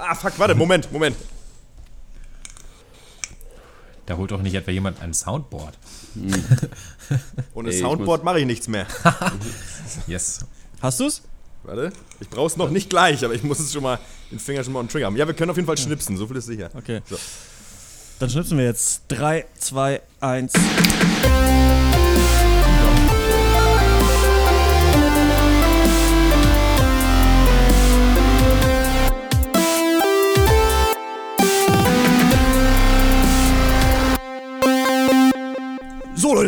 Ah, fuck, warte, Moment, Moment. Da holt doch nicht etwa jemand ein Soundboard. Ohne Ey, Soundboard mache ich nichts mehr. Yes. Hast du's? Warte, ich brauch's noch nicht gleich, aber ich muss es schon mal, den Finger schon mal on Trigger haben. Ja, wir können auf jeden Fall schnipsen, so viel ist sicher. Okay. So. Dann schnipsen wir jetzt. 3, 2, 1.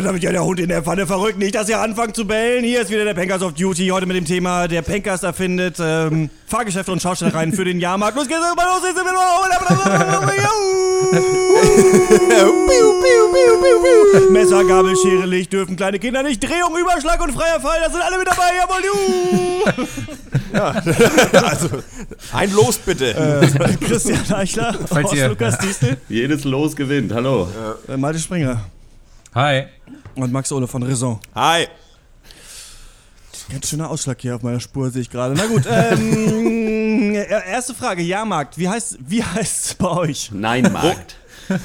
So Leute, damit ja der Hund in der Pfanne verrückt. Nicht, dass ihr anfangt zu bellen. Hier ist wieder der Pankers of Duty. Heute mit dem Thema, der Pankers erfindet ähm, Fahrgeschäfte und Schaustellereien für den Jahrmarkt. Los geht's, mal los, jetzt sind wir los. Messer, Gabel, Schere, Licht dürfen kleine Kinder nicht. Drehung, Überschlag und freier Fall, da sind alle mit dabei. Jawohl, juhu. Also, ein Los bitte. Äh, Christian Eichler Falls ihr- Lukas Diestel, Jedes Los gewinnt. Hallo. äh, Malte Springer Hi. und Max Ole von Raison. Hi. Ganz schöner Ausschlag hier auf meiner Spur, sehe ich gerade. Na gut, ähm, äh, erste Frage, Jahrmarkt. Wie heißt wie heißt's bei euch? Nein, Markt.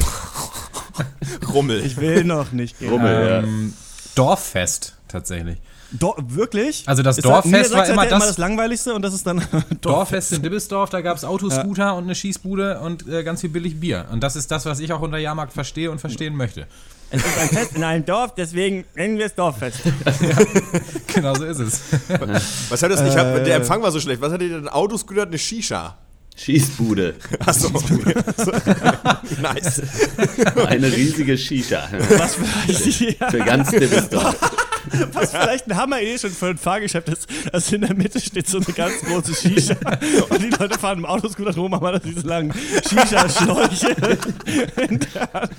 Rummel. Ich will noch nicht gehen. Rummel, Ähm, Dorffest tatsächlich. Do wirklich? Also das Ist Dorffest Niedersachsen war immer ja immer das- das Langweiligste und das ist dann Dorffest in Dibbesdorf, da gab es Autoscooter und eine Schießbude und äh, ganz viel billig Bier. Und das ist das, was ich auch unter Jahrmarkt verstehe und verstehen möchte. Es ist ein Fest in einem Dorf, deswegen nennen wir es Dorffest. Genau so ist es. Was hat das? Ich hab, Äh. der Empfang war so schlecht. Was hat ihr denn? Autoscooter hat eine Shisha. Schießbude. Achso. nice. Eine riesige Shisha. Was ja, Für ganz Dibbesdorf. was vielleicht ein Hammer eh schon für ein Fahrgeschäft ist, dass in der Mitte steht so eine ganz große Shisha und die Leute fahren im Autoscooter rum, haben alle diese langen Shisha-Schläuche in der Hand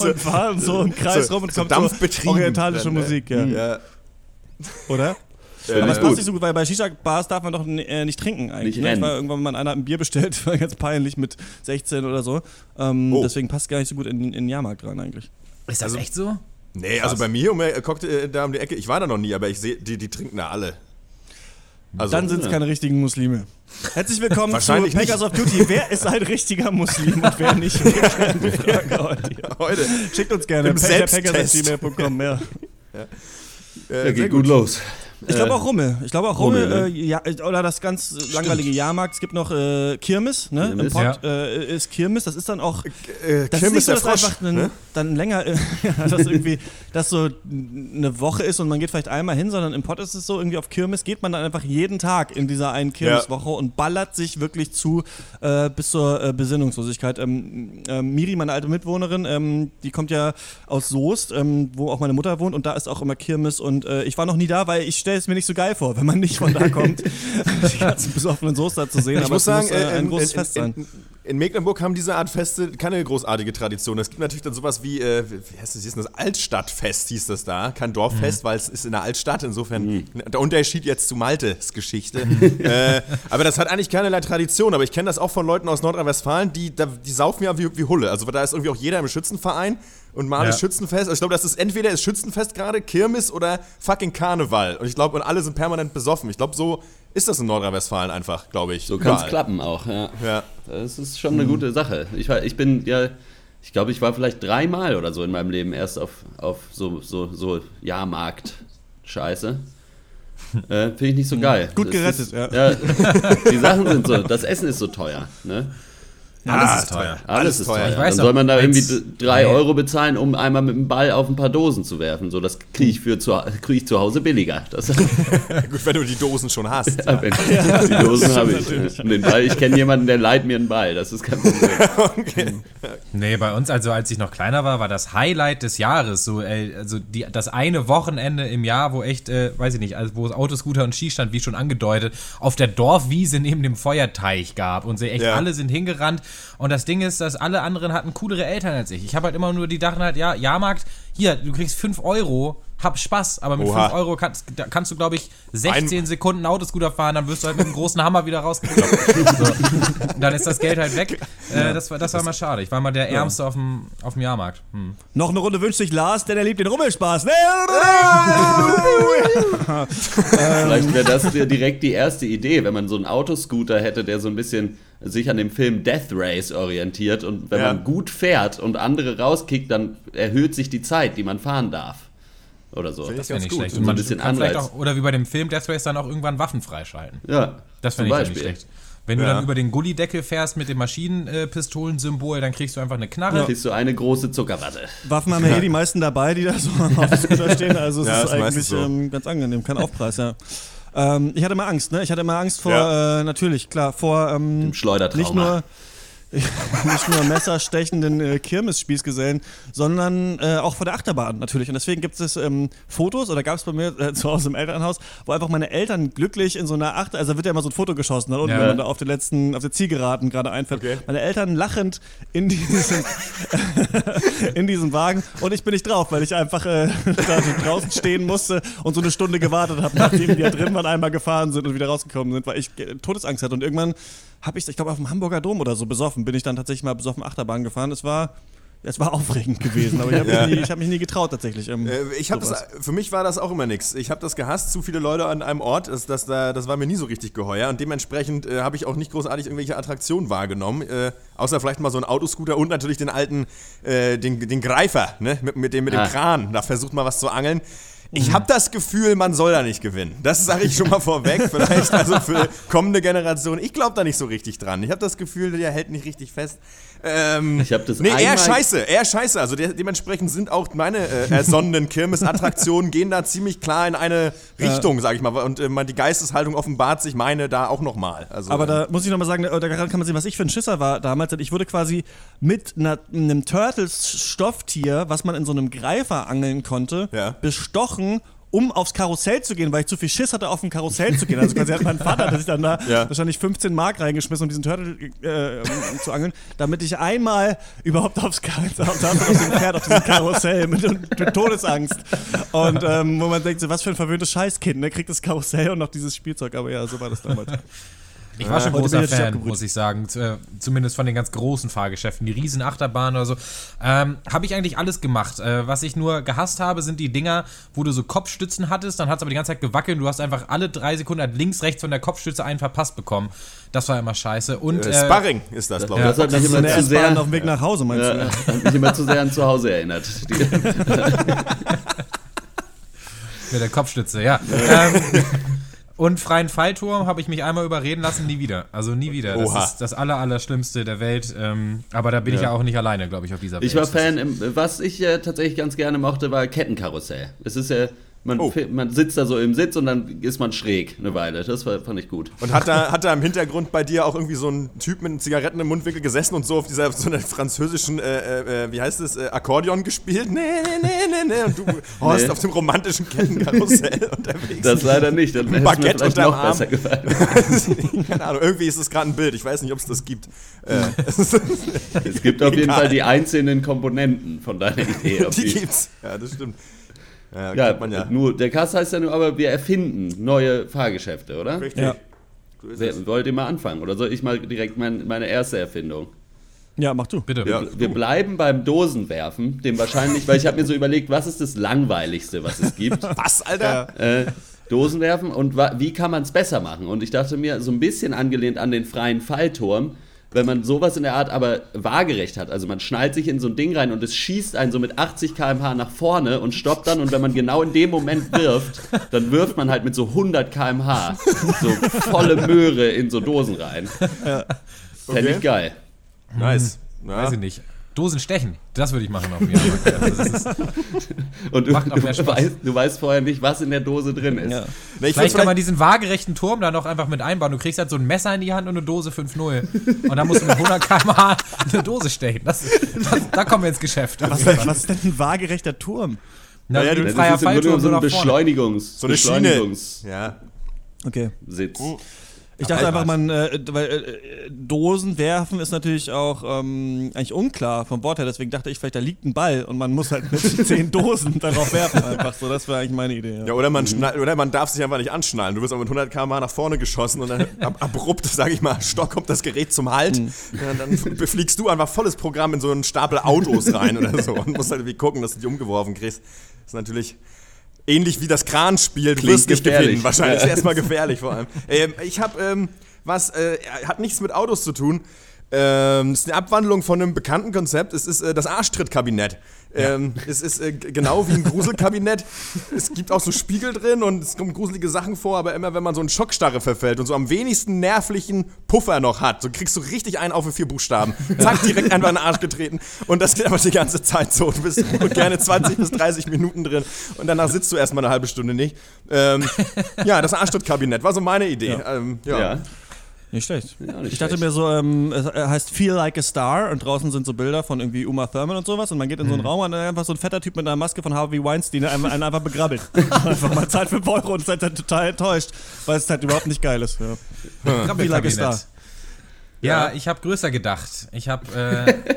und fahren so im Kreis So- rum und so kommt so orientalische dann, ne? Musik, ja. Ja. Oder? Äh, Aber es gut. passt nicht so gut, weil bei Shisha-Bars darf man doch äh, nicht trinken eigentlich. Nicht ne? War irgendwann mal einer hat ein Bier bestellt, war ganz peinlich mit 16 oder so. Ähm, Oh. Deswegen passt gar nicht so gut in, in den Jahrmarkt rein eigentlich. Ist das echt so? Nee, also bei mir um, äh, guckt, äh, da um die Ecke, ich war da noch nie, aber ich sehe, die, die trinken da alle. Also, Dann sind es keine richtigen Muslime. Herzlich willkommen zu Wahrscheinlich Packers of Duty. Wer ist ein richtiger Muslim und wer nicht? Heute. Schickt uns gerne Im Selbsttest. packers.gmail.com. Ja. Äh, Ja, geht gut los. Ich glaube auch Rummel. Ich glaube auch Rummel. Rummel, ne? äh, ja, oder das ganz langweilige Jahrmarkt. Es gibt noch äh, Kirmes, ne? Im Kirmes, Pott äh, ist Kirmes. Das ist dann auch. Äh, Das Kim ist nicht so, der dass Frosch. einfach ein, ne? dann länger, äh, ja, dass irgendwie, dass so eine Woche ist und man geht vielleicht einmal hin, sondern im Pott ist es so, irgendwie auf Kirmes geht man dann einfach jeden Tag in dieser einen Kirmeswoche und ballert sich wirklich zu äh, bis zur äh, Besinnungslosigkeit. Ähm, ähm, Miri, meine alte Mitwohnerin, ähm, die kommt ja aus Soest, ähm, wo auch meine Mutter wohnt und da ist auch immer Kirmes und äh, ich war noch nie da, weil ich stelle es mir nicht so geil vor, wenn man nicht von da kommt, die ganzen besoffenen Soester zu sehen. Ich aber muss es sagen, muss, äh, äh, ein in, großes Fest sein. In, Mecklenburg haben diese Art Feste keine großartige Tradition. Es gibt natürlich dann sowas wie, äh, wie heißt das, hieß das Altstadtfest hieß das da. Kein Dorffest, weil es ist in der Altstadt. Insofern der Unterschied jetzt zu Maltes Geschichte. äh, aber das hat eigentlich keinerlei Tradition. Aber ich kenne das auch von Leuten aus Nordrhein-Westfalen, die, die saufen ja wie, wie Hulle. Also da ist irgendwie auch jeder im Schützenverein und mal Ja. Schützenfest. Also ich glaube, das ist entweder ist Schützenfest gerade, Kirmes oder fucking Karneval. Und ich glaube, und alle sind permanent besoffen. Ich glaube, so ist das in Nordrhein-Westfalen einfach, glaube ich. So kann es klappen auch, ja. Ja. Das ist schon eine gute Sache. Ich, war, ich bin ja, ich glaube, ich war vielleicht dreimal oder so in meinem Leben erst auf, auf so, so, so Jahrmarkt-Scheiße. Äh, Finde ich nicht so geil. Gut Das gerettet, ist, ja. Die Sachen sind so, das Essen ist so teuer. Ne? Alles ist teuer. Alles, ist teuer. Ich weiß Dann soll man da irgendwie drei Nee. Euro bezahlen, um einmal mit dem Ball auf ein paar Dosen zu werfen. So, das kriege ich, für zu, krieg ich zu Hause billiger. Das, Gut, wenn du die Dosen schon hast. wenn, die Dosen habe ich. Und den Ball, ich kenne jemanden, der leiht mir einen Ball. Das ist kein Problem. Nee, bei uns, also als ich noch kleiner war, war das Highlight des Jahres. So, ey, also die, das eine Wochenende im Jahr, wo echt, äh, weiß ich nicht, also wo es Autoscooter und Skistand, wie schon angedeutet, auf der Dorfwiese neben dem Feuerteich gab. Und sie echt Ja. alle sind hingerannt. Und das Ding ist, dass alle anderen hatten coolere Eltern als ich. Ich habe halt immer nur die dachten halt, ja, Jahrmarkt, hier, du kriegst 5 Euro, hab Spaß, aber mit Oha. 5 Euro kannst, da kannst du, glaube ich, 16 Sekunden Autoscooter fahren, dann wirst du halt mit einem großen Hammer wieder rausgekloppt. so. Dann ist das Geld halt weg. Äh, das, war, das war mal schade. Ich war mal der Ärmste auf, dem, auf dem Jahrmarkt. Hm. Noch eine Runde wünscht sich Lars, denn er liebt den Rummelspaß. Vielleicht wäre das ja direkt die erste Idee, wenn man so einen Autoscooter hätte, der so ein bisschen sich an dem Film Death Race orientiert und wenn Ja. man gut fährt und andere rauskickt, dann erhöht sich die Zeit, die man fahren darf. Oder so. Finde ich Das wäre nicht gut. schlecht. Und ein man bisschen kann vielleicht Anreiz. auch, oder wie bei dem Film Death Race dann auch irgendwann Waffen freischalten. Ja, Das zum fände ich dann nicht schlecht. Wenn du Ja. dann über den Gullideckel fährst mit dem Maschinenpistolensymbol, dann kriegst du einfach eine Knarre. Kriegst du eine große Zuckerwatte. Waffen haben ja eh die meisten dabei, die da so auf dem Scooter stehen. Also es Ja, ist ist eigentlich so. ähm, ganz angenehm. Kein Aufpreis, ja. Ähm, ich hatte immer Angst, ne? Ich hatte immer Angst vor, Ja. äh, natürlich, klar, vor ähm, Im Schleudertrauma. nicht nur nicht nur messerstechenden äh, Kirmesspießgesellen, sondern äh, auch vor der Achterbahn natürlich. Und deswegen gibt es ähm, Fotos, oder gab es bei mir äh, zu Hause im Elternhaus, wo einfach meine Eltern glücklich in so einer Achter, also da wird ja immer so ein Foto geschossen, dann unten, Ja. wenn man da auf den letzten, auf der Zielgeraden gerade einfährt. Okay. Meine Eltern lachend in diesem, in diesem Wagen und ich bin nicht drauf, weil ich einfach äh, da draußen stehen musste und so eine Stunde gewartet habe, nachdem die da drin waren, einmal gefahren sind und wieder rausgekommen sind, weil ich äh, Todesangst hatte. Und irgendwann habe ich, ich glaube, auf dem Hamburger Dom oder so besoffen, bin ich dann tatsächlich mal besoffen Achterbahn gefahren. Es war, es war aufregend gewesen, aber ich habe Ja. mich, nie- ich hab mich nie getraut tatsächlich. Ähm, Äh, ich habe sowas. das, für mich war das auch immer nichts. Ich habe das gehasst, zu viele Leute an einem Ort, das, das, da- das war mir nie so richtig geheuer und dementsprechend äh, habe ich auch nicht großartig irgendwelche Attraktionen wahrgenommen, äh, außer vielleicht mal so ein Autoscooter und natürlich den alten, äh, den, den Greifer, ne, mit, mit dem, mit dem Ah. Kran, da versucht man was zu angeln. Ich habe das Gefühl, man soll da nicht gewinnen. Das sage ich schon mal vorweg. Vielleicht also für kommende Generationen. Ich glaube da nicht so richtig dran. Ich habe das Gefühl, der hält nicht richtig fest. Ähm, Ich hab das Nee, eher scheiße, eher scheiße. Also de dementsprechend sind auch meine äh, ersonnenen Kirmesattraktionen gehen da ziemlich klar in eine Richtung, sag ich mal. Und äh, man- die Geisteshaltung offenbart sich meine da auch nochmal. Also, Aber da muss ich nochmal sagen, äh, daran kann man sehen, was ich für ein Schisser war damals. Denn Ich wurde quasi mit einer, einem Turtles-Stofftier, was man in so einem Greifer angeln konnte, Ja. bestochen, um aufs Karussell zu gehen, weil ich zu viel Schiss hatte, auf dem Karussell zu gehen. Also quasi hat mein Vater, dass ich dann da Ja. wahrscheinlich 15 Mark reingeschmissen, um diesen Turtle äh, um, zu angeln, damit ich einmal überhaupt aufs Kar- auf, auf, auf dem Pferd, auf diesem Karussell mit, mit Todesangst. Und ähm, wo man denkt, so, was für ein verwöhntes Scheißkind, ne? Kriegt das Karussell und noch dieses Spielzeug. Aber ja, so war das damals. Ich war schon bin großer Fan, muss ich sagen. Äh, Zumindest von den ganz großen Fahrgeschäften, die riesen Achterbahnen oder so. Ähm, habe ich eigentlich alles gemacht. Äh, was ich nur gehasst habe, sind die Dinger, wo du so Kopfstützen hattest, dann hat es aber die ganze Zeit gewackelt und du hast einfach alle drei Sekunden halt links, rechts von der Kopfstütze einen verpasst bekommen. Das war immer scheiße. Und äh, äh, Sparring ist das, glaube ich. Das hat mich immer zu sehr, auf dem Weg nach Hause, meinst ja, du? hat mich immer zu sehr an zu Hause erinnert. Mit der Kopfstütze, ja. ähm, und freien Fallturm habe ich mich einmal überreden lassen, nie wieder. Also nie wieder. Das Oha. ist das aller, Allerschlimmste der Welt. Ähm, aber da bin ich ja auch nicht alleine, glaube ich, auf dieser Welt. Ich war Fan, was ich äh, tatsächlich ganz gerne mochte, war Kettenkarussell. Es ist ja, man, Oh. man sitzt da so im Sitz und dann ist man schräg eine Weile. Das war, fand ich gut. Und hat da, hat da im Hintergrund bei dir auch irgendwie so ein Typ mit Zigaretten im Mundwinkel gesessen und so auf dieser so einer französischen, äh, äh, wie heißt es, äh, Akkordeon gespielt? Nee, nee, nee, nee, nee. Und du Horst Nee. auf dem romantischen Kettenkarussell unterwegs. Das leider nicht. Dann mir Baguette vielleicht unterm noch Arm. besser gefallen. Keine Ahnung, irgendwie ist es gerade ein Bild. Ich weiß nicht, ob es das gibt. Äh, Es gibt auf jeden. Fall die einzelnen Komponenten von deiner Idee. Die, gibt's. Ja, das stimmt. Ja, ja, man ja. nur der Kass heißt ja nur, aber wir erfinden neue Fahrgeschäfte, oder? Richtig. Ja. So wollt ihr mal anfangen? Oder soll ich mal direkt mein, meine erste Erfindung? Ja, mach du. Bitte. Ja. Wir bleiben beim Dosenwerfen, dem wahrscheinlich, weil ich habe mir so überlegt, was ist das Langweiligste, was es gibt? Was, Alter? äh, Dosen werfen und wa wie kann man es besser machen? Und ich dachte mir, so ein bisschen angelehnt an den freien Fallturm, wenn man sowas in der Art aber waagerecht hat, also man schnallt sich in so ein Ding rein und es schießt einen so mit 80 km/h nach vorne und stoppt dann und wenn man genau in dem Moment wirft, dann wirft man halt mit so 100 km/h so volle Möhre in so Dosen rein. Fände Okay. ich geil. Nice. Ja. Weiß ich nicht. Dosen stechen, das würde ich machen auf dem Jahrmarkt. Also das ist, Und du, Macht auch du, mehr Spaß. weißt, du weißt vorher nicht, was in der Dose drin ist. Ja. Vielleicht find's kann man diesen waagerechten Turm da noch einfach mit einbauen. Du kriegst halt so ein Messer in die Hand und eine Dose 5-0. Und dann musst du mit 100 km/h eine Dose stechen. Das, das, da kommen wir ins Geschäft. Was, was ist denn ein waagerechter Turm? Na, Ja, ja, das ist im Grunde so so ein nach vorne. Beschleunigungs so eine Schiene. Beschleunigungssitz. Ja. Okay. Ich dachte einfach, man, äh, weil äh, Dosen werfen ist natürlich auch ähm, eigentlich unklar vom Wort her. Deswegen dachte ich, vielleicht da liegt ein Ball und man muss halt mit zehn Dosen darauf werfen. Einfach so, das wäre eigentlich meine Idee. Ja. Ja, oder man, schnall, oder man darf sich einfach nicht anschnallen. Du wirst aber mit 100 km nach vorne geschossen und dann ab, abrupt, sag ich mal, Stock kommt das Gerät zum Halt. Mhm. Ja, dann befliegst du einfach volles Programm in so einen Stapel Autos rein oder so und musst halt irgendwie gucken, dass du die umgeworfen kriegst. Das ist natürlich ähnlich wie das Kranspiel. Du wirst nicht gewinnen, wahrscheinlich. Ja. Ist erstmal gefährlich vor allem. Ähm, ich habe ähm, was, äh, hat nichts mit Autos zu tun. Ähm, es ist eine Abwandlung von einem bekannten Konzept. Es ist äh, das Arschtrittkabinett. Ähm, es ist äh, genau wie ein Gruselkabinett. es gibt auch so Spiegel drin und es kommen gruselige Sachen vor, aber immer wenn man so in Schockstarre verfällt und so am wenigsten nervlichen Puffer noch hat, so kriegst du richtig einen auf für vier Buchstaben. Zack, direkt einfach in den Arsch getreten. Und das geht aber die ganze Zeit so. Du bist gerne 20 bis 30 Minuten drin und danach sitzt du erstmal eine halbe Stunde nicht. Ähm, ja, das Arschtrittkabinett war so meine Idee. Ähm, ja. Ja. Nicht schlecht. Ja, nicht ich dachte schlecht. mir so, ähm, es heißt Feel Like a Star und draußen sind so Bilder von irgendwie Uma Thurman und sowas und man geht in so einen Raum und dann einfach so ein fetter Typ mit einer Maske von Harvey Weinstein einen, einen einfach begrabbelt. einfach mal zahlt 5 Euro und halt dann total enttäuscht, weil es halt überhaupt nicht geil ist. Ja. Feel Like a Star. Ja, ich habe größer gedacht. Ich habe äh,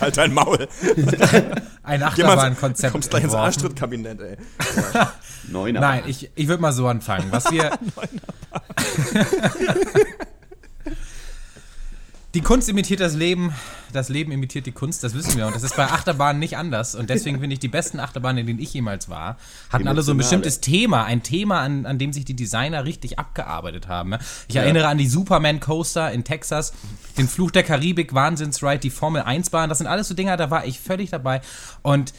Halt dein Maul. ein Achterbahnkonzept kommst gleich ins. Arschtrittkabinett, ey. Neuner. Nein, ich, ich würde mal so anfangen. Was wir. die Kunst imitiert das Leben, das Leben imitiert die Kunst, das wissen wir. Und das ist bei Achterbahnen nicht anders. Und deswegen finde ich, die besten Achterbahnen, in denen ich jemals war, hatten alle so ein Emotionale. bestimmtes Thema. Ein Thema, an, an dem sich die Designer richtig abgearbeitet haben. ja. Ich erinnere an die Superman Coaster in Texas, den Fluch der Karibik, Wahnsinnsride, die Formel 1 Bahn. Das sind alles so Dinger, da war ich völlig dabei. Und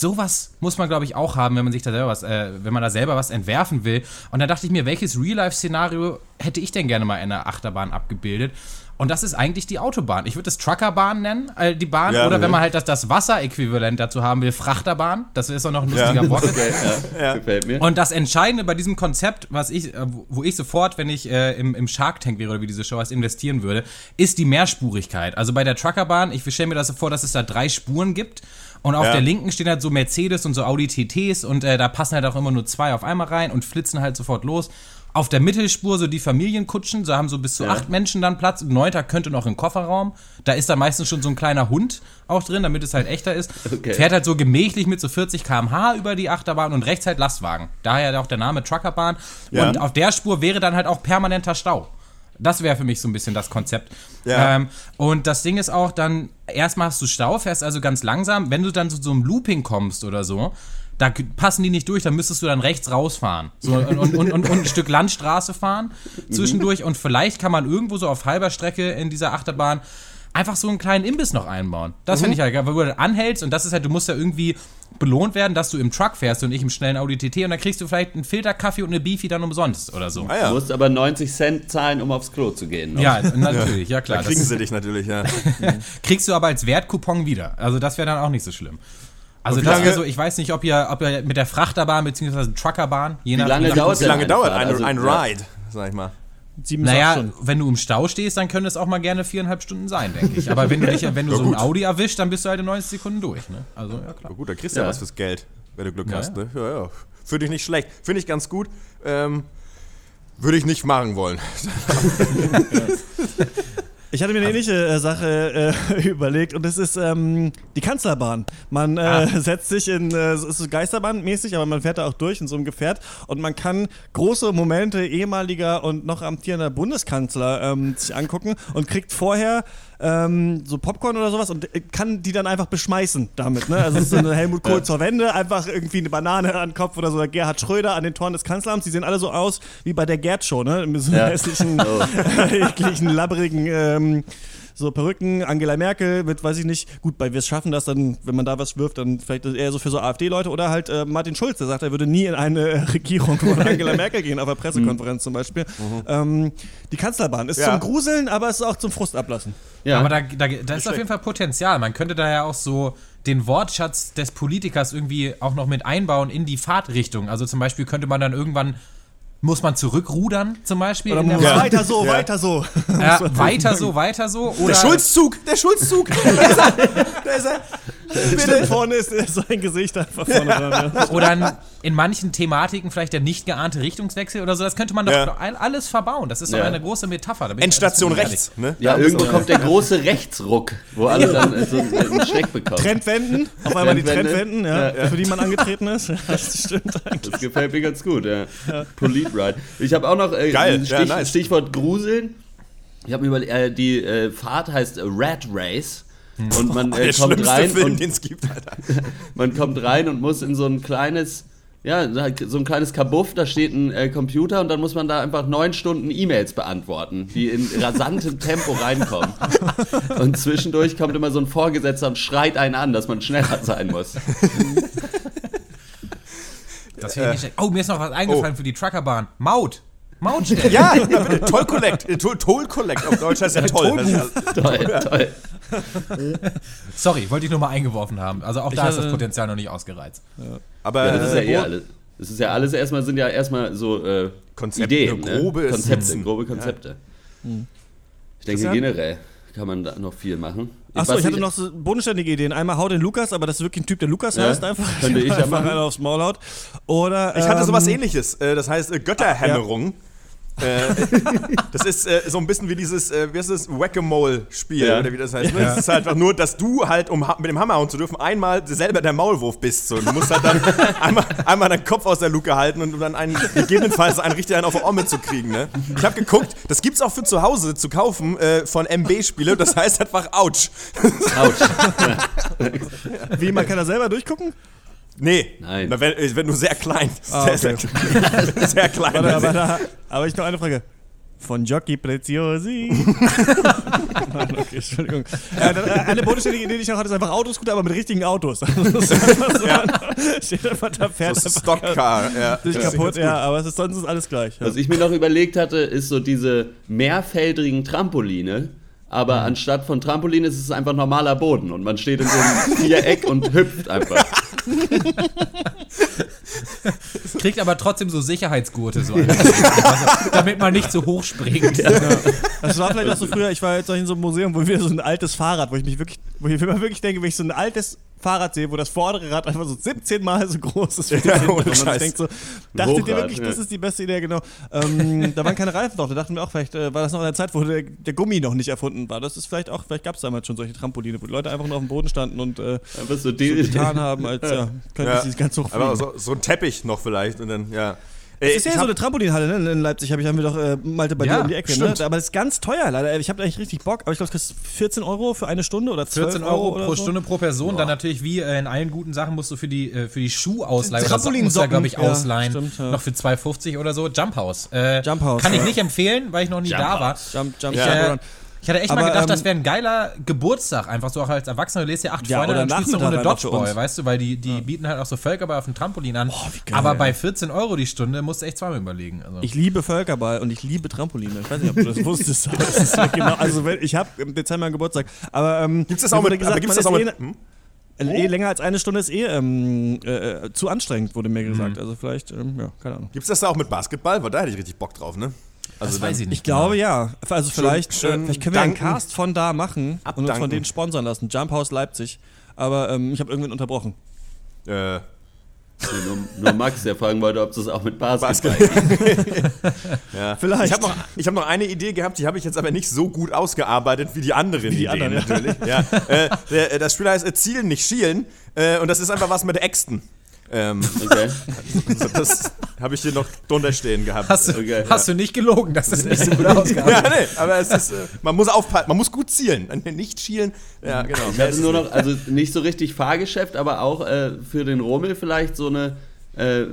sowas muss man, glaube ich, auch haben, wenn man sich da selber was, äh, wenn man da selber was entwerfen will. Und da dachte ich mir, welches Real-Life-Szenario hätte ich denn gerne mal in einer Achterbahn abgebildet? Und das ist eigentlich die Autobahn. Ich würde das Truckerbahn nennen, äh, die Bahn. Ja, oder wenn ja. man halt das, das Wasseräquivalent dazu haben will, Frachterbahn. Das ist doch noch ein lustiger Wort. Okay, ja, Gefällt mir. Und das Entscheidende bei diesem Konzept, was ich, äh, wo ich sofort, wenn ich äh, im, im Shark Tank wäre oder wie diese Show heißt, investieren würde, ist die Mehrspurigkeit. Also bei der Truckerbahn, ich stelle mir das so vor, dass es da drei Spuren gibt. Und auf Ja. der linken stehen halt so Mercedes und so Audi TTs und äh, da passen halt auch immer nur zwei auf einmal rein und flitzen halt sofort los. Auf der Mittelspur so die Familienkutschen, so haben so bis zu acht Menschen dann Platz. Ein neunter könnte noch im Kofferraum. Da ist da meistens schon so ein kleiner Hund auch drin, damit es halt echter ist. Okay. Fährt halt so gemächlich mit so 40 km/h über die Achterbahn und rechts halt Lastwagen. Daher auch der Name Truckerbahn. Ja. Und auf der Spur wäre dann halt auch permanenter Stau. Das wäre für mich so ein bisschen das Konzept. Ja. Ähm, und das Ding ist auch dann, erstmal hast du Stau, fährst also ganz langsam. Wenn du dann zu so einem Looping kommst oder so, da passen die nicht durch, dann müsstest du dann rechts rausfahren. So, und, und, und, und ein Stück Landstraße fahren zwischendurch. Und vielleicht kann man irgendwo so auf halber Strecke in dieser Achterbahn einfach so einen kleinen Imbiss noch einbauen. Das finde ich halt geil, weil du dann anhältst und das ist halt, du musst ja irgendwie belohnt werden, dass du im Truck fährst und nicht im schnellen Audi TT und dann kriegst du vielleicht einen Filterkaffee und eine Beefy dann umsonst oder so. Ah Du ja, musst aber 90 Cent zahlen, um aufs Klo zu gehen. noch. Ja, natürlich, ja klar. da kriegen Das sie dich natürlich, ja. kriegst du aber als Wertcoupon wieder. Also das wäre dann auch nicht so schlimm. Also wie das wäre lange- so, ich weiß nicht, ob ihr, ob ihr mit der Frachterbahn bzw. Truckerbahn, je Wie nach lange dauert Wie lange dauert ein, Also, ein ja. Ride, sag ich mal? Sieben Naja, wenn du im Stau stehst, dann können es auch mal gerne viereinhalb Stunden sein, denke ich. Aber wenn du, dich, wenn du so ein. Audi erwischt, dann bist du halt in 90 Sekunden durch. Ne? Also, ja klar. Na gut, da kriegst du ja. Ja. was fürs Geld, wenn du Glück Ja, hast. ja. Ne? Ja, ja. Finde ich nicht schlecht. Finde ich ganz gut. Ähm, würde ich nicht machen wollen. Ich hatte mir eine ähnliche äh, Sache äh, überlegt und das ist ähm, die Kanzlerbahn. Man äh, setzt sich in, äh, es ist so Geisterbahnmäßig, aber man fährt da auch durch in so einem Gefährt und man kann große Momente ehemaliger und noch amtierender Bundeskanzler ähm, sich angucken und kriegt vorher ähm, so Popcorn oder sowas und äh, kann die dann einfach beschmeißen damit. Ne? Also es ist so eine Helmut Kohl zur Wende, einfach irgendwie eine Banane an den Kopf oder so, oder Gerhard Schröder an den Toren des Kanzleramts. Die sehen alle so aus wie bei der Gerd-Show, ne? Mit so einem Ja. hässlichen, ekligen, labberigen ähm, so Perücken, Angela Merkel mit, weiß ich nicht, gut, bei Wir schaffen das dann, wenn man da was wirft, dann vielleicht eher so für so AfD-Leute oder halt äh, Martin Schulz, der sagt, er würde nie in eine Regierung von Angela Merkel gehen, auf einer Pressekonferenz zum Beispiel. Ähm, die Kanzlerbahn ist Ja. zum Gruseln, aber es ist auch zum Frust ablassen. Ja. Aber da, da, da ist auf jeden Fall Potenzial. Man könnte da ja auch so den Wortschatz des Politikers irgendwie auch noch mit einbauen in die Fahrtrichtung. Also zum Beispiel könnte man dann irgendwann, muss man zurückrudern zum Beispiel? Oder muss Bahn? weiter so, Ja. weiter so. Ja, weiter so, weiter so. Oder Der Schulzzug, der Schulzzug. da ist er, da ist er. Stimmt, vorne ist ist so ein Gesicht einfach vorne dran. Ja. Oder in, in manchen Thematiken vielleicht der nicht geahnte Richtungswechsel oder so. Das könnte man doch Ja. all- alles verbauen. Das ist doch Ja. eine große Metapher. Da bin ich Endstation rechts, ne? Ja, Da irgendwo kommt der große Rechtsruck, wo alle dann so einen Schreck bekommen. Trendwenden, auf einmal die Trendwende. Trendwenden, ja, für die man angetreten ist. Das stimmt eigentlich. Das gefällt mir ganz gut, ja. Polite Ride. Ich habe auch noch äh, Geil, ein ja, Stich, nice. Stichwort Gruseln. Ich habe über äh, die äh, Fahrt heißt Rat Race. Und man äh, Der kommt rein Film, und gibt, Alter. man kommt rein und muss in so ein kleines, ja, so ein kleines Kabuff, da steht ein äh, Computer und dann muss man da einfach neun Stunden E-Mails beantworten, die in rasantem Tempo reinkommen. Und zwischendurch kommt immer so ein Vorgesetzter und schreit einen an, dass man schneller sein muss. Das finde ich nicht. Oh, mir ist noch was eingefallen für die Truckerbahn. Maut. Mautstelle. Ja, ja, bitte. Toll Collect. Äh, Toll, Toll Collect. Auf Deutsch heißt ja toll. Ja- Toll, toll. Sorry, wollte ich nur mal eingeworfen haben. Also auch da ist das hatte- Potenzial noch nicht ausgereizt. Aber Ja, das ist ja äh, eh alles. Das ist ja alles erstmal, sind ja erstmal so äh, Konzepte, Ideen, grobe ne? Konzepte, grobe Konzepte. Ich denke, generell kann man da noch viel machen. Achso, Was ich hatte noch so bodenständige Ideen. Einmal hau den Lukas, aber das ist wirklich ein Typ, der Lukas Ja, heißt einfach. könnte ich ja einfach machen. aufs Maul haut. Oder, Ich hatte sowas ähm, ähnliches. Äh, Das heißt äh, Götterhämmerung. Äh, das ist äh, so ein bisschen wie dieses, äh, wie heißt das, Whack-a-Mole-Spiel, Ja. oder wie das heißt. ne? Es ist halt einfach nur, dass du halt, um mit dem Hammer hauen zu dürfen, einmal selber der Maulwurf bist. So. Du musst halt dann einmal, einmal deinen Kopf aus der Luke halten und um dann einen, gegebenenfalls einen richtig einen auf die Omme zu kriegen. Ne? Ich habe geguckt, das gibt's auch für zu Hause zu kaufen äh, von MB-Spiele. Das heißt einfach Ouch. Autsch. Wie, man kann da selber durchgucken? Nee, Nein. Na, wenn, wenn du sehr klein. Ah, sehr, okay. sehr, sehr klein. Warte, aber, da, aber ich noch eine Frage. Von Jockey Preziosi. Nein, okay, Entschuldigung. Ja, äh, eine bodenständige Idee, die ich noch hatte, ist einfach Autoscooter, aber mit richtigen Autos. So, man steht einfach da, fährt so Stockcar. Ja. sich Ja. kaputt, ja, aber es ist, sonst ist alles gleich. Ja. Was ich mir noch überlegt hatte, ist so diese mehrfeldrigen Trampoline. Aber anstatt von Trampolin ist es einfach normaler Boden und man steht in so einem Viereck und hüpft einfach. Kriegt aber trotzdem so Sicherheitsgurte, so also, damit man nicht zu hoch springt. Das war vielleicht auch so früher, ich war jetzt noch in so einem Museum, wo wir so ein altes Fahrrad, wo ich mich wirklich, wo ich immer wirklich denke, wenn ich so ein altes Fahrrad sehe, wo das vordere Rad einfach so 17 Mal so groß ist wie das Ja, Und man denkt so, dachtet ihr Hochrad, wirklich, ja. das ist die beste Idee, genau. Ähm, da waren keine Reifen drauf, da dachten wir auch, vielleicht äh, war das noch in der Zeit, wo der, der Gummi noch nicht erfunden war. Das ist vielleicht auch, vielleicht gab es damals schon solche Trampoline, wo die Leute einfach nur auf dem Boden standen und äh, so so getan haben, als ja, könnte Ja. sie ganz hoch Aber fliegen. so, so ein Teppich noch vielleicht und dann, ja. Äh, Es ist ja so eine Trampolinhalle ne? in Leipzig, hab ich, haben wir doch äh, Malte bei Ja, dir um die Ecke. Ne? Aber es ist ganz teuer leider. Ich habe eigentlich richtig Bock, aber ich glaube, es kostet 14 Euro für eine Stunde oder 12 14 Euro oder pro so. Stunde pro Person. Dann natürlich wie äh, in allen guten Sachen musst du für die, äh, für die Schuhausleihe oder Socken Trampolinsocken, musst du ja, glaube ich, ja, ausleihen. stimmt, ja. Noch für 2,50 oder so. Jump House. Äh, Jump House, Kann ich nicht empfehlen, weil ich noch nie Jump da war. Jump, jump, Ich, jump, äh. Ich hatte echt Aber, mal gedacht, ähm, das wäre ein geiler Geburtstag, einfach so auch als Erwachsener. Du lässt dir acht Ja, Freunde und spielst eine Runde Dodgeball, weißt du, weil die, die bieten halt auch so Völkerball auf dem Trampolin an. geil. Aber bei 14 Euro die Stunde musst du echt zweimal überlegen. Also. Ich liebe Völkerball und ich liebe Trampoline. Ich weiß nicht, ob du das wusstest. das ist ja genau, also ich habe im Dezember einen Geburtstag. Aber ähm, das mir auch mit, aber gibt's das auch mit, hm? eh, eh länger als eine Stunde ist eh ähm, äh, zu anstrengend, wurde mir gesagt. Also vielleicht, ähm, ja, keine Ahnung. Gibt's das da auch mit Basketball? Weil da hätte ich richtig Bock drauf, ne? Also das dann- weiß ich nicht. Ich glaube ja. Also vielleicht, schön äh, vielleicht können wir einen. Cast von da machen und uns Abdanken. von denen sponsern lassen. Jump House Leipzig. Aber ähm, ich habe irgendwann unterbrochen. Äh, Nur, nur Max, der fragen wollte, ob das auch mit Basketball ja. Vielleicht. Ich habe noch, ich hab noch eine Idee gehabt, die habe ich jetzt aber nicht so gut ausgearbeitet wie die anderen die Ideen anderen, natürlich. Ja. Äh, der, das Spiel heißt äh, Zielen, nicht Schielen. Äh, und das ist einfach was mit Äxten. Ähm, Okay. also das habe ich hier noch drunter stehen gehabt. Hast du, Okay. hast du nicht gelogen, dass das nicht so gut ausgegangen ja, nee, aber es ist, äh, man muss aufpassen, man muss gut zielen. Nicht schielen. Ja, genau. Ich hatte nur noch, also nicht so richtig Fahrgeschäft, aber auch äh, für den Rummel vielleicht so eine, äh,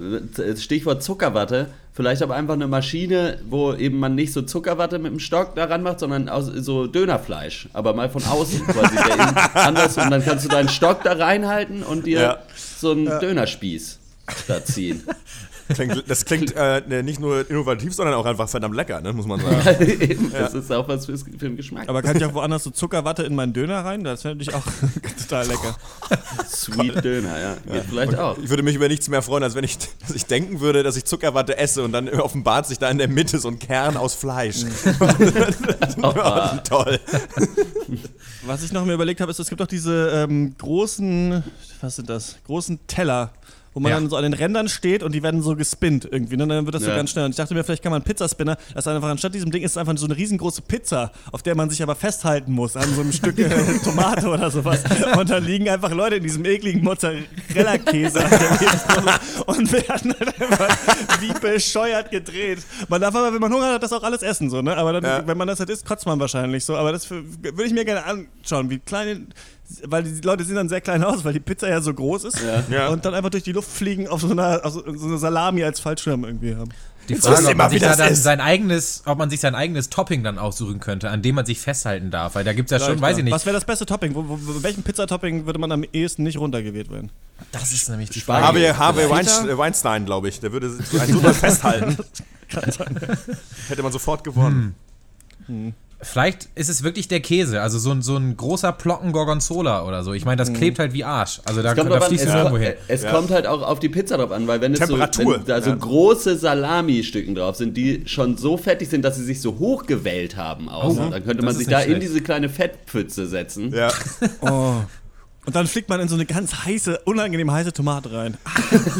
Stichwort Zuckerwatte, vielleicht aber einfach eine Maschine, wo eben man nicht so Zuckerwatte mit dem Stock daran macht, sondern aus, so Dönerfleisch, aber mal von außen quasi anders und dann kannst du deinen Stock da reinhalten und dir Ja. so einen Dönerspieß da ziehen. Klingt, das klingt äh, nicht nur innovativ, sondern auch einfach verdammt lecker, ne, muss man sagen. Das ist auch was fürs, für den Geschmack. Aber kann ich auch woanders so Zuckerwatte in meinen Döner rein? Das fände ich auch total lecker. Sweet Döner, ja. Geht vielleicht auch. Ich würde mich über nichts mehr freuen, als wenn ich, dass ich denken würde, dass ich Zuckerwatte esse und dann offenbart sich da in der Mitte so ein Kern aus Fleisch. Oh, Toll. Was ich noch mir überlegt habe, ist, es gibt auch diese ähm, großen, was sind das? Großen Teller, wo man Ja. dann so an den Rändern steht und die werden so gespinnt irgendwie. Ne? Dann wird das so Ja. ganz schnell. Und ich dachte mir, vielleicht kann man einen Pizzaspinner, das ist einfach anstatt diesem Ding ist es einfach so eine riesengroße Pizza, auf der man sich aber festhalten muss an so einem Stück äh, Tomate oder sowas. Und dann liegen einfach Leute in diesem ekligen Mozzarella-Käse und werden halt einfach wie bescheuert gedreht. Man darf aber, wenn man Hunger hat, das auch alles essen, so, ne? Aber dann, Ja. wenn man das halt isst, kotzt man wahrscheinlich so. Aber das würde ich mir gerne anschauen, wie kleine, weil die Leute sehen dann sehr klein aus, weil die Pizza ja so groß ist Ja. und dann einfach durch die Luft fliegen auf so einer, auf so so einer Salami als Fallschirm irgendwie haben. Die Frage, ob mal, man, wie sich da dann ist. sein eigenes, ob man sich sein eigenes Topping dann aussuchen könnte, an dem man sich festhalten darf. Weil da gibt es ja schon, weiß ja. ich nicht. Was wäre das beste Topping? Wo, wo, wo, welchen Pizzatopping würde man am ehesten nicht runtergewählt werden? Das ist nämlich die. Frage. Harvey, Harvey Peter? Weinstein, Weinstein glaube ich, der würde sich einen so festhalten. Hätte man sofort gewonnen. Vielleicht ist es wirklich der Käse, also so ein, so ein großer Plocken Gorgonzola oder so. Ich meine, das klebt halt wie Arsch. Also da, Es kommt, da fließt es, irgendwo hin. es kommt halt auch auf die Pizza drauf an, weil wenn, es so, Temperatur, wenn da so ja. große Salami-Stücken drauf sind, die schon so fettig sind, dass sie sich so hochgewellt haben auch, Oh, dann könnte das man ist sich da in schlecht. diese kleine Fettpfütze setzen. Ja. Oh. Und dann fliegt man in so eine ganz heiße, unangenehm heiße Tomate rein.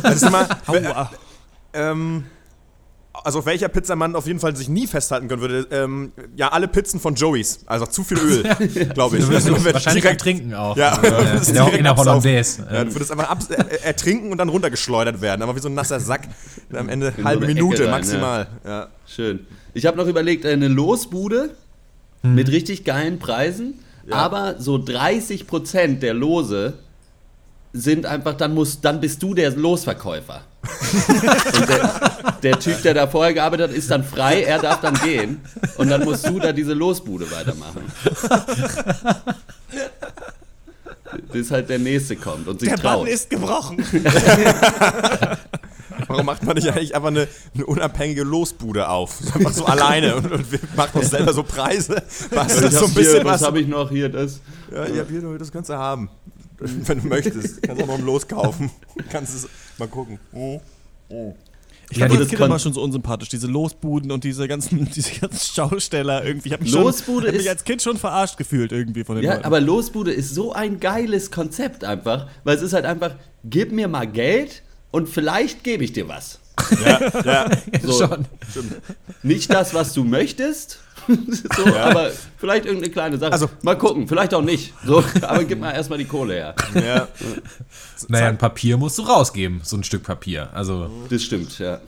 Also mal, Aua. ähm, also auf welcher Pizza man auf jeden Fall sich nie festhalten können würde, ähm, ja, alle Pizzen von Joey's. Also zu viel Öl, glaube ich. Also, beim direkt- Trinken auch. Ja, das ist in der, direkt in der. Hollandaise. Ja, du würdest einfach ab, ertrinken und dann runtergeschleudert werden. Aber wie so ein nasser Sack. Am Ende halbe Minute rein, maximal. Ja. Schön. Ich habe noch überlegt, eine Losbude mit richtig geilen Preisen, aber so 30% der Lose sind einfach, dann, musst, dann bist du der Losverkäufer. und der, der Typ, der da vorher gearbeitet hat, ist dann frei, er darf dann gehen und dann musst du da diese Losbude weitermachen. Bis halt der Nächste kommt und sich Der traut. Bann ist gebrochen. Warum macht man nicht eigentlich einfach eine, eine unabhängige Losbude auf? So Einfach so alleine und, und wir macht uns selber so Preise. Was ich ist so hab ein bisschen hier, was was. habe ich noch hier? Das. Ja, ich hab hier, das kannst du haben. Wenn du möchtest. Kannst auch noch ein Los kaufen. Kannst es mal gucken. Oh. Ich Ja, fand das Kind immer schon so unsympathisch, diese Losbuden und diese ganzen, diese ganzen Schausteller irgendwie. Ich habe mich, Losbude schon, hab mich ist- als Kind schon verarscht gefühlt irgendwie von den Ja, Leuten. aber Losbude ist so ein geiles Konzept einfach, weil es ist halt einfach, gib mir mal Geld und vielleicht gebe ich dir was. Ja, ja. So, Schon. Nicht das, was du möchtest, so, aber vielleicht irgendeine kleine Sache. Also- mal gucken, vielleicht auch nicht. So, aber gib mal erstmal die Kohle her. ja. Naja, ein Papier musst du rausgeben, so ein Stück Papier. Also, Das stimmt, ja.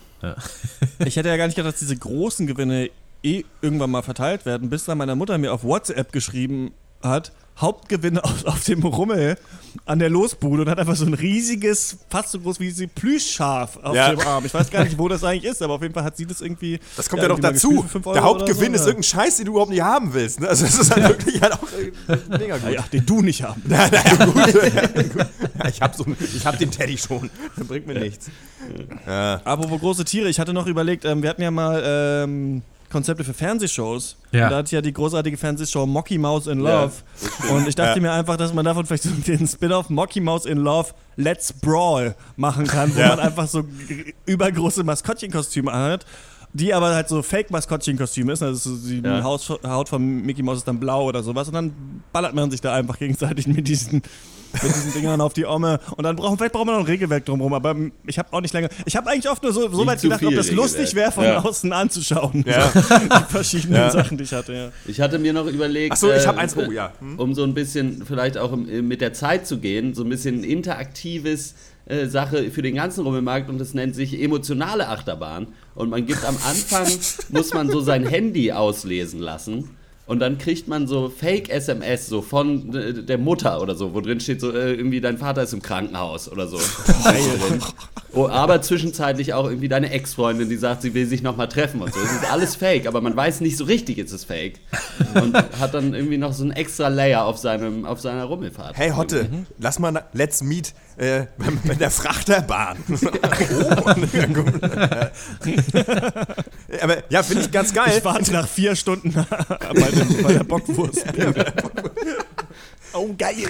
Ich hätte ja gar nicht gedacht, dass diese großen Gewinne eh irgendwann mal verteilt werden, bis dann meine Mutter mir auf WhatsApp geschrieben hat, Hauptgewinne auf, auf dem Rummel an der Losbude und hat einfach so ein riesiges, fast so groß wie sie Plüschschaf auf Ja. dem Arm. Ich weiß gar nicht, wo das eigentlich ist, aber auf jeden Fall hat sie das irgendwie. Das kommt ja, noch irgendwie mal dazu. Der Hauptgewinn oder ist so, irgendein Scheiß, den du überhaupt nicht haben willst. Ne? Also das ist halt wirklich halt auch äh, mega ja. gut. Ja, den du nicht haben. Ja, naja, gut. Ja. Ja, ich habe so, ich hab den Teddy schon. Das bringt mir nichts. Ja. Apropos große Tiere, ich hatte noch überlegt, ähm, wir hatten ja mal ähm, Konzepte für Fernsehshows. Ja. Und da hat ja die großartige Fernsehshow Mocky Mouse in Ja, Love. und ich dachte Ja. mir einfach, dass man davon vielleicht so den Spin-off Mocky Mouse in Love Let's Brawl machen kann, wo Ja. man einfach so übergroße Maskottchenkostüme anhat. Die aber halt so Fake-Maskottchenkostüme ist. Also so die Ja. Haus, Haut von Mickey Mouse ist dann blau oder sowas. Und dann ballert man sich da einfach gegenseitig mit diesen, mit diesen Dingern auf die Omme. Und dann brauchen, vielleicht brauchen wir noch ein Regelwerk drumherum. Aber ich habe auch nicht länger. Ich habe eigentlich oft nur so, so weit gedacht, ob das lustig wäre, von Regelwerk. Ja. außen anzuschauen. Ja. Die verschiedenen Ja. Sachen, die ich hatte, ja. Ich hatte mir noch überlegt, Ach so, ich hab äh, eins. Oh, ja. Hm. um so ein bisschen vielleicht auch mit der Zeit zu gehen, so ein bisschen interaktives äh, Sache für den ganzen Rummelmarkt und das nennt sich emotionale Achterbahn. Und man gibt am Anfang, muss man so sein Handy auslesen lassen Und dann kriegt man so Fake-SMS so von äh, der Mutter oder so, wo drin steht so äh, irgendwie dein Vater ist im Krankenhaus oder so. oh, aber zwischenzeitlich auch irgendwie deine Ex-Freundin, die sagt, sie will sich nochmal treffen und so. Es ist alles Fake, aber man weiß nicht so richtig, ist es Fake. Und hat dann irgendwie noch so ein extra Layer auf, seinem, auf seiner Rummelfahrt. Hey Hotte, lass mal let's meet äh, mit der Frachterbahn. Aber ja, finde ich ganz geil. Ich warte nach vier Stunden bei, dem, bei der Bockwurst. oh, geil.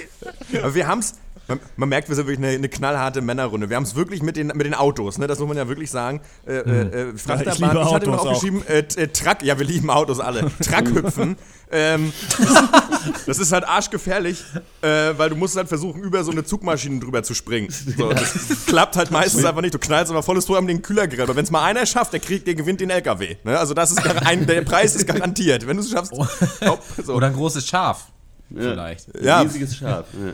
Aber wir haben's. Man, man merkt, wir sind wirklich eine, eine knallharte Männerrunde. Wir haben es wirklich mit den, mit den Autos, ne? das muss man ja wirklich sagen. Äh, äh, äh, Frachterbahn, liebe ich hatte noch Autos auch. aufgeschrieben, äh, äh, Truck, ja, wir lieben Autos alle. Truckhüpfen. ähm, das ist halt arschgefährlich, äh, weil du musst halt versuchen, über so eine Zugmaschine drüber zu springen. So, das klappt halt meistens einfach nicht. Du knallst aber volles Tor am den Kühlergrill. Aber wenn es mal einer schafft, der kriegt, der gewinnt den LKW. Ne? Also das ist gar- ein, der Preis ist garantiert. Wenn du es schaffst, hopp, so. Oder ein großes Schaf. Ja. Vielleicht. Ja. Riesiges Schaf. Ja.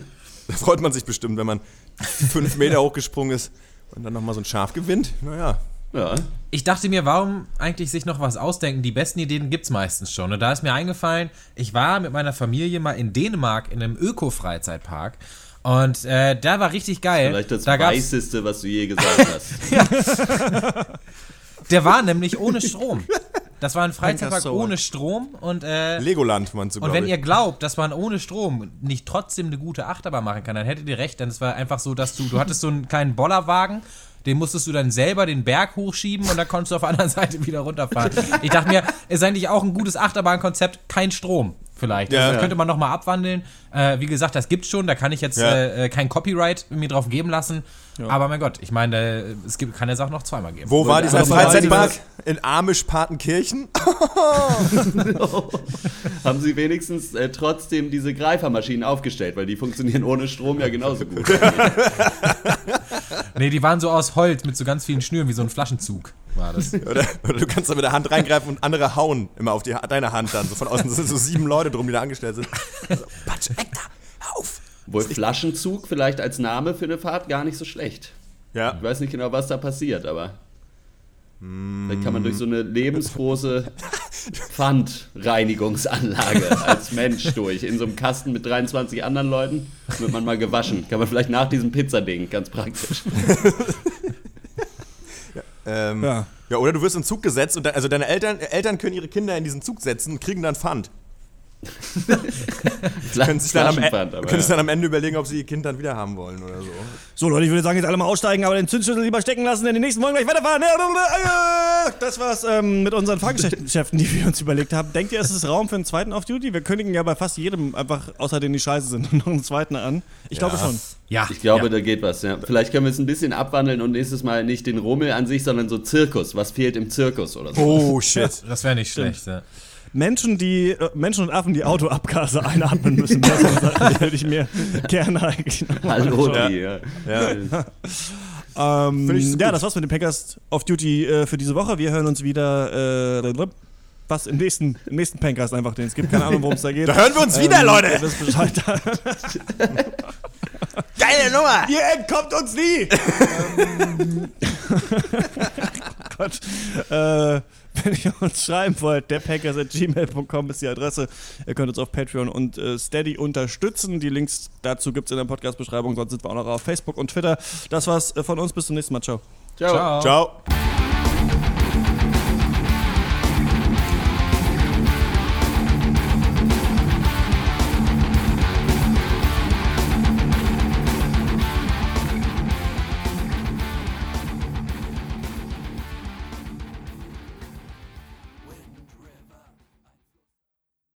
Da freut man sich bestimmt, wenn man fünf Meter hochgesprungen ist und dann nochmal so ein Schaf gewinnt. Naja. Ja. Ich dachte mir, warum eigentlich sich noch was ausdenken? Die besten Ideen gibt's meistens schon. Und da ist mir eingefallen, ich war mit meiner Familie mal in Dänemark in einem Öko-Freizeitpark. Und äh, da war richtig geil. Vielleicht das da Weißeste, was du je gesagt hast. der war nämlich ohne Strom. Das war ein Freizeitpark ohne Strom und äh, Legoland, meinst du, Und wenn ich. ihr glaubt, dass man ohne Strom nicht trotzdem eine gute Achterbahn machen kann, dann hättet ihr recht, denn es war einfach so, dass du, du hattest so einen kleinen Bollerwagen, den musstest du dann selber den Berg hochschieben und dann konntest du auf der anderen Seite wieder runterfahren. Ich dachte mir, ist eigentlich auch ein gutes Achterbahnkonzept, kein Strom vielleicht. Ja. also, das könnte man nochmal abwandeln. Äh, wie gesagt, das gibt's schon, da kann ich jetzt Ja. äh, äh, kein Copyright mir drauf geben lassen. Aber mein Gott, ich meine, äh, es gibt, kann jetzt auch noch zweimal geben. Wo war dieser Freizeitpark? In Amisch-Partenkirchen? Haben sie wenigstens äh, trotzdem diese Greifermaschinen aufgestellt, weil die funktionieren ohne Strom ja genauso gut. Nee, die waren so aus Holz mit so ganz vielen Schnüren, wie so ein Flaschenzug war das. Oder, oder du kannst da mit der Hand reingreifen und andere hauen immer auf die, deine Hand dann. So von außen sind so sieben Leute drum, die da angestellt sind. So, Patsch, weg da. Wohl Flaschenzug vielleicht als Name für eine Fahrt gar nicht so schlecht. Ja, Ich weiß nicht genau, was da passiert, aber vielleicht kann man durch so eine lebensgroße Pfandreinigungsanlage als Mensch durch. In so einem Kasten mit 23 anderen Leuten wird man mal gewaschen. Kann man vielleicht nach diesem Pizzading, ganz praktisch. ähm, ja. Ja. oder du wirst in den Zug gesetzt und dann, also deine Eltern, Eltern können ihre Kinder in diesen Zug setzen und kriegen dann Pfand. Können sich dann, am, aber können sich ja. dann am Ende überlegen, ob sie ihr Kind dann wieder haben wollen oder so. So, Leute, ich würde sagen, jetzt alle mal aussteigen, aber den Zündschlüssel lieber stecken lassen, denn die nächsten wollen gleich weiterfahren. Das war's ähm, mit unseren Fahrgeschäften, die wir uns überlegt haben. Denkt ihr, es ist Raum für einen zweiten Off-Duty? Wir kündigen ja bei fast jedem einfach, außer denen die scheiße sind, noch einen zweiten an. Ich glaube schon. Ja, Ich glaube, ja. da geht was. Ja. Vielleicht können wir es ein bisschen abwandeln und nächstes Mal nicht den Rummel an sich, sondern so Zirkus. Was fehlt im Zirkus oder so? Oh, shit. das wäre nicht schlecht. Ja. Menschen, die, äh, Menschen und Affen, die Autoabgase einatmen müssen. Das würde ich mir gerne eigentlich Hallo, die. Ja. Ja. Ähm, ja, das war's mit dem Pankers Off Duty äh, für diese Woche. Wir hören uns wieder. Äh, was im nächsten, im nächsten Pankers einfach, den es gibt. Keine Ahnung, worum es da geht. Da hören wir uns wieder, Ähm, Leute. ihr wisst Bescheid. Geile Nummer. Ihr entkommt uns nie! ähm, Gott. Äh, wenn ihr uns schreiben wollt, derpackers.gmail.com ist die Adresse. Ihr könnt uns auf Patreon und äh, Steady unterstützen. Die Links dazu gibt es in der Podcast-Beschreibung. Sonst sind wir auch noch auf Facebook und Twitter. Das war's äh, von uns. Bis zum nächsten Mal. Ciao. Ciao. Ciao. Ciao.